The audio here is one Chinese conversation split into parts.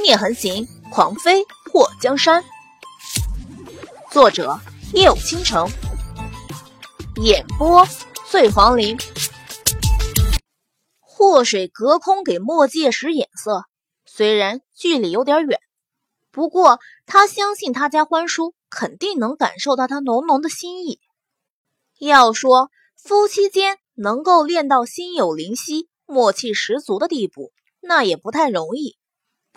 妖孽横行，狂飞破江山。作者：夜舞倾城，演播：醉黄林。祸水隔空给墨界使眼色，虽然距离有点远，不过他相信他家欢叔肯定能感受到他浓浓的心意。要说夫妻间能够练到心有灵犀、默契十足的地步，那也不太容易。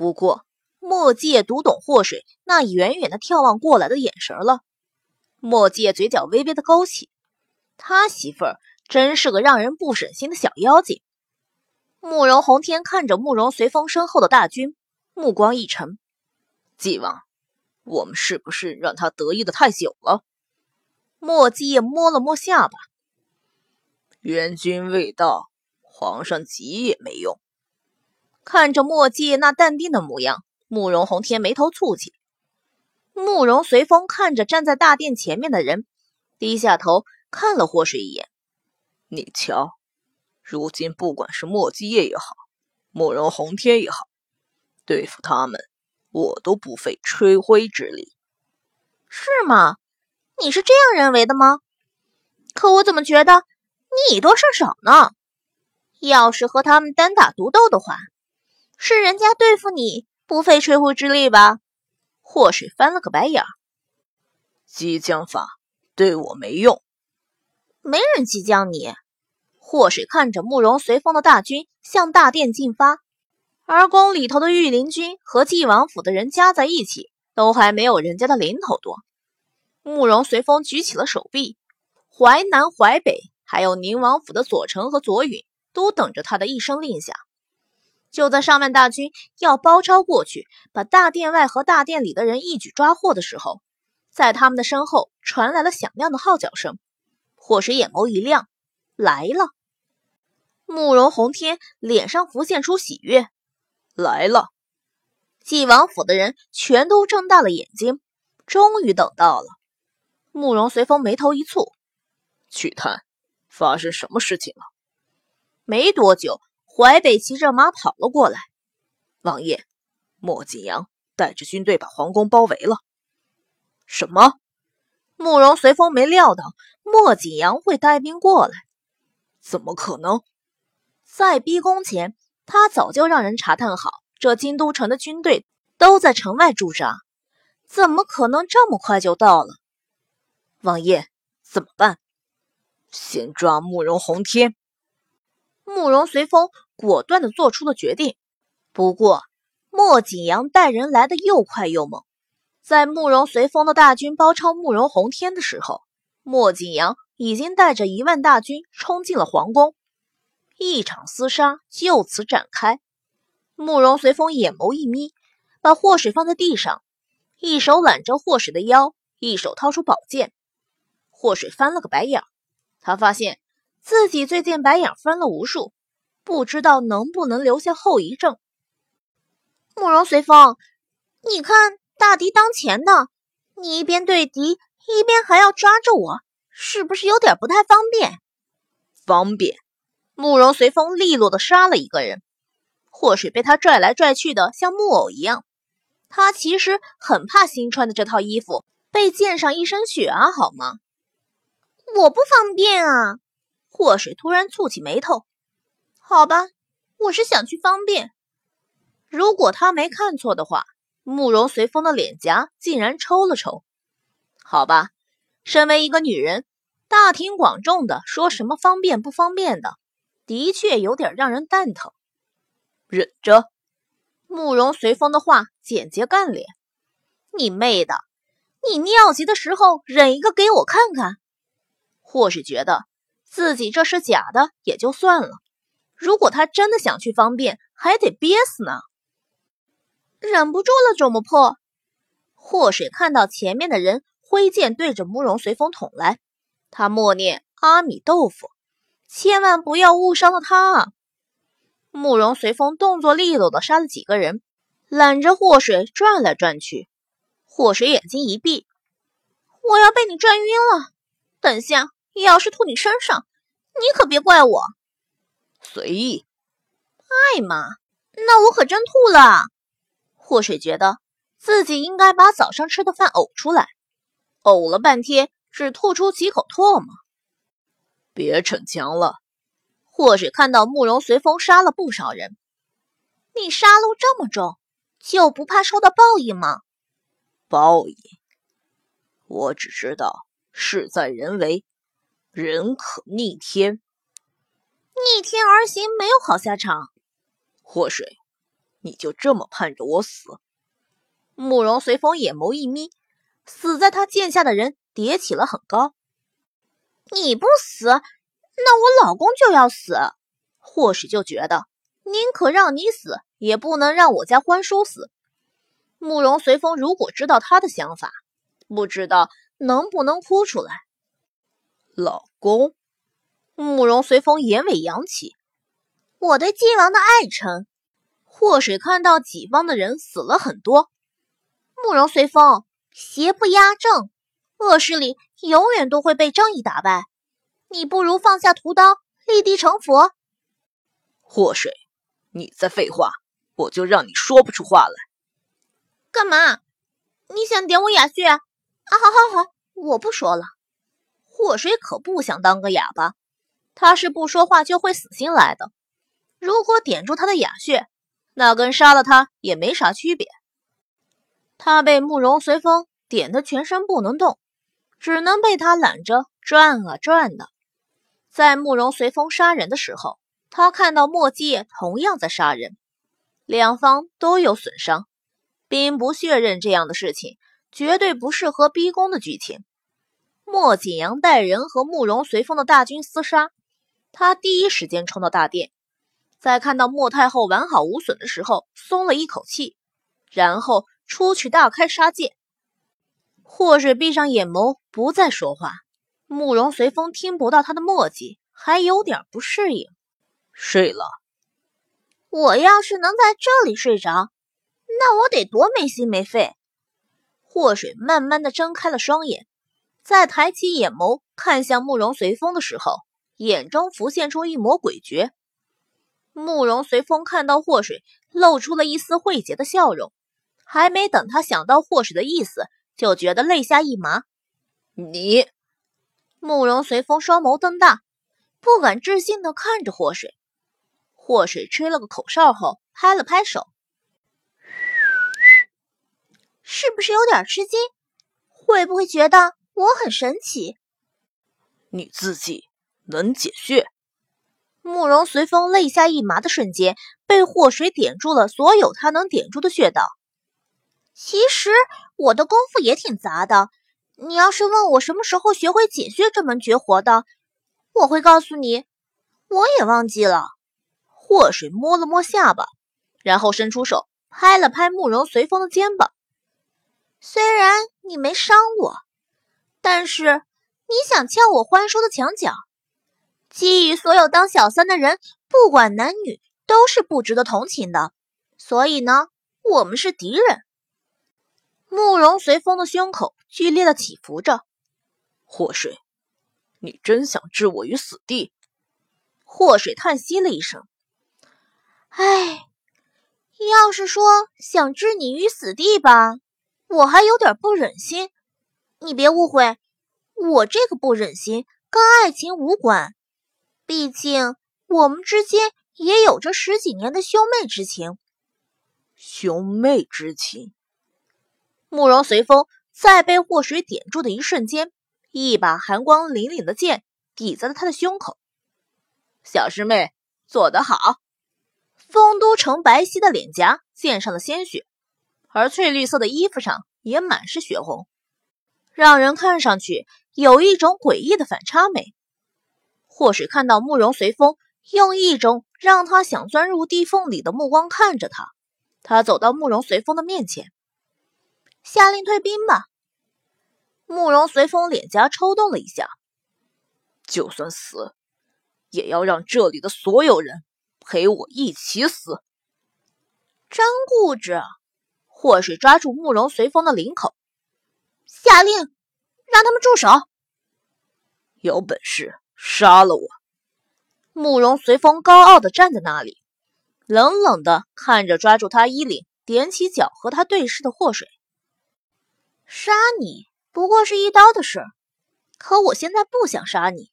不过，墨界读懂祸水那远远的眺望过来的眼神了。墨界嘴角微微的勾起，他媳妇儿真是个让人不省心的小妖精。慕容宏天看着慕容随风身后的大军，目光一沉：“纪王，我们是不是让他得意的太久了？”墨界摸了摸下巴：“援军未到，皇上急也没用。”看着墨迹那淡定的模样，慕容宏天眉头蹙起。慕容随风看着站在大殿前面的人，低下头看了霍水一眼。你瞧，如今不管是墨迹叶也好，慕容宏天也好，对付他们，我都不费吹灰之力。是吗？你是这样认为的吗？可我怎么觉得你以多事少呢？要是和他们单打独斗的话。是人家对付你不费吹灰之力吧？祸水翻了个白眼儿。激将法对我没用，没人激将你。祸水看着慕容随风的大军向大殿进发，而宫里头的御林军和晋王府的人加在一起，都还没有人家的零头多。慕容随风举起了手臂，淮南、淮北，还有宁王府的左丞和左允，都等着他的一声令下。就在上面大军要包抄过去，把大殿外和大殿里的人一举抓获的时候，在他们的身后传来了响亮的号角声。火石眼眸一亮，来了。慕容宏天脸上浮现出喜悦，来了。晋王府的人全都睁大了眼睛，终于等到了。慕容随风眉头一蹙，去探，发生什么事情了？没多久。淮北骑着马跑了过来，王爷，莫景阳带着军队把皇宫包围了。什么？慕容随风没料到莫景阳会带兵过来，怎么可能？在逼宫前，他早就让人查探好，这京都城的军队都在城外驻扎，怎么可能这么快就到了？王爷，怎么办？先抓慕容宏天。慕容随风果断地做出了决定。不过，莫景阳带人来的又快又猛。在慕容随风的大军包抄慕容宏天的时候，莫景阳已经带着一万大军冲进了皇宫，一场厮杀就此展开。慕容随风眼眸一眯，把祸水放在地上，一手揽着祸水的腰，一手掏出宝剑。祸水翻了个白眼，他发现。自己最近白眼翻了无数，不知道能不能留下后遗症。慕容随风，你看大敌当前呢，你一边对敌，一边还要抓着我，是不是有点不太方便？方便。慕容随风利落的杀了一个人，祸水被他拽来拽去的像木偶一样。他其实很怕新穿的这套衣服被溅上一身血啊，好吗？我不方便啊。祸水突然蹙起眉头，好吧，我是想去方便。如果他没看错的话，慕容随风的脸颊竟然抽了抽。好吧，身为一个女人，大庭广众的说什么方便不方便的，的确有点让人蛋疼。忍着。慕容随风的话简洁干练。你妹的，你尿急的时候忍一个给我看看。或是觉得。自己这是假的也就算了，如果他真的想去方便，还得憋死呢。忍不住了，怎么破？祸水看到前面的人挥剑对着慕容随风捅来，他默念阿米豆腐，千万不要误伤了他啊！慕容随风动作利落的杀了几个人，揽着祸水转来转去。祸水眼睛一闭，我要被你转晕了，等下。要是吐你身上，你可别怪我。随意。哎妈，那我可真吐了。祸水觉得自己应该把早上吃的饭呕出来，呕了半天，只吐出几口唾沫。别逞强了。祸水看到慕容随风杀了不少人，你杀戮这么重，就不怕受到报应吗？报应？我只知道事在人为，人可逆天。逆天而行，没有好下场。祸水，你就这么盼着我死？慕容随风眼眸一眯，死在他剑下的人叠起了很高。你不死，那我老公就要死。或许就觉得宁可让你死，也不能让我家欢叔死。慕容随风如果知道他的想法，不知道能不能哭出来。老公，慕容随风眼尾扬起，我对晋王的爱臣。祸水看到己方的人死了很多，慕容随风邪不压正。恶势力永远都会被正义打败，你不如放下屠刀，立地成佛。祸水，你再废话，我就让你说不出话来。干嘛？你想点我哑穴？啊，好好好，我不说了。祸水可不想当个哑巴，他是不说话就会死心来的。如果点住他的哑穴，那跟杀了他也没啥区别。他被慕容随风点得全身不能动。只能被他揽着转啊转的。在慕容随风杀人的时候，他看到莫继业同样在杀人，两方都有损伤。兵不血刃这样的事情，绝对不适合逼宫的剧情。莫景阳带人和慕容随风的大军厮杀，他第一时间冲到大殿，在看到莫太后完好无损的时候，松了一口气，然后出去大开杀戒。祸水闭上眼眸，不再说话。慕容随风听不到他的墨迹，还有点不适应。睡了。我要是能在这里睡着，那我得多没心没肺。祸水慢慢的睁开了双眼，在抬起眼眸看向慕容随风的时候，眼中浮现出一抹诡谲。慕容随风看到祸水，露出了一丝晦桀的笑容。还没等他想到祸水的意思。就觉得肋下一麻，你慕容随风双眸瞪大，不敢置信的看着祸水。祸水吹了个口哨后，拍了拍手，是不是有点吃惊？会不会觉得我很神奇？你自己能解穴？慕容随风肋下一麻的瞬间，被祸水点住了所有他能点住的穴道。其实我的功夫也挺杂的，你要是问我什么时候学会解穴这门绝活的，我会告诉你，我也忘记了。祸水摸了摸下巴，然后伸出手拍了拍慕容随风的肩膀。虽然你没伤我，但是你想撬我欢叔的墙角，基于所有当小三的人，不管男女都是不值得同情的，所以呢，我们是敌人。慕容随风的胸口剧烈的起伏着。祸水，你真想置我于死地？祸水叹息了一声：“唉，要是说想置你于死地吧，我还有点不忍心。你别误会，我这个不忍心跟爱情无关，毕竟我们之间也有着十几年的兄妹之情。兄妹之情。”慕容随风在被祸水点住的一瞬间，一把寒光凛凛的剑抵在了他的胸口。小师妹做得好！丰都城白皙的脸颊溅上了鲜血，而翠绿色的衣服上也满是血红，让人看上去有一种诡异的反差美。祸水看到慕容随风用一种让他想钻入地缝里的目光看着他，他走到慕容随风的面前。下令退兵吧。慕容随风脸颊抽动了一下，就算死，也要让这里的所有人陪我一起死。真固执！祸水抓住慕容随风的领口，下令让他们住手。有本事杀了我！慕容随风高傲的站在那里，冷冷的看着抓住他衣领、踮起脚和他对视的祸水。杀你不过是一刀的事，可我现在不想杀你。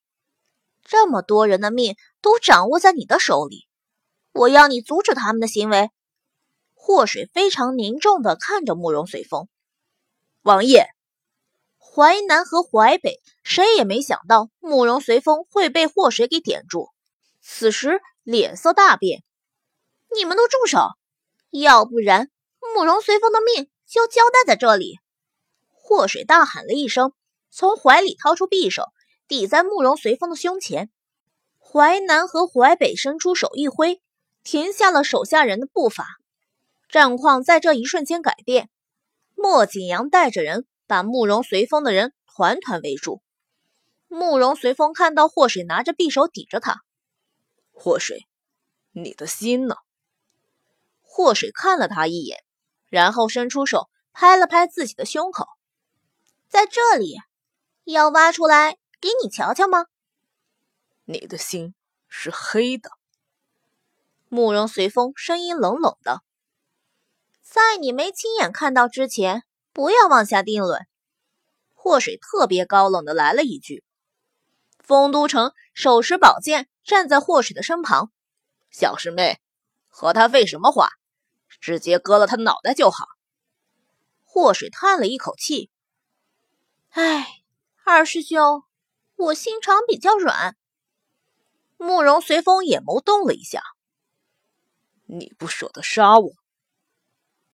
这么多人的命都掌握在你的手里，我要你阻止他们的行为。祸水非常凝重地看着慕容随风。王爷，淮南和淮北谁也没想到慕容随风会被祸水给点住，此时脸色大变。你们都住手，要不然慕容随风的命就交代在这里。祸水大喊了一声，从怀里掏出匕首，抵在慕容随风的胸前。淮南和淮北伸出手一挥，停下了手下人的步伐。战况在这一瞬间改变。莫景阳带着人把慕容随风的人团团围住。慕容随风看到祸水拿着匕首抵着他，祸水，你的心呢？祸水看了他一眼，然后伸出手拍了拍自己的胸口。在这里，要挖出来给你瞧瞧吗？你的心是黑的。慕容随风声音冷冷的，在你没亲眼看到之前，不要妄下定论。祸水特别高冷的来了一句。丰都城手持宝剑站在祸水的身旁，小师妹，和他废什么话？直接割了他脑袋就好。祸水叹了一口气。哎，二师兄，我心肠比较软。慕容随风眼眸动了一下。你不舍得杀我，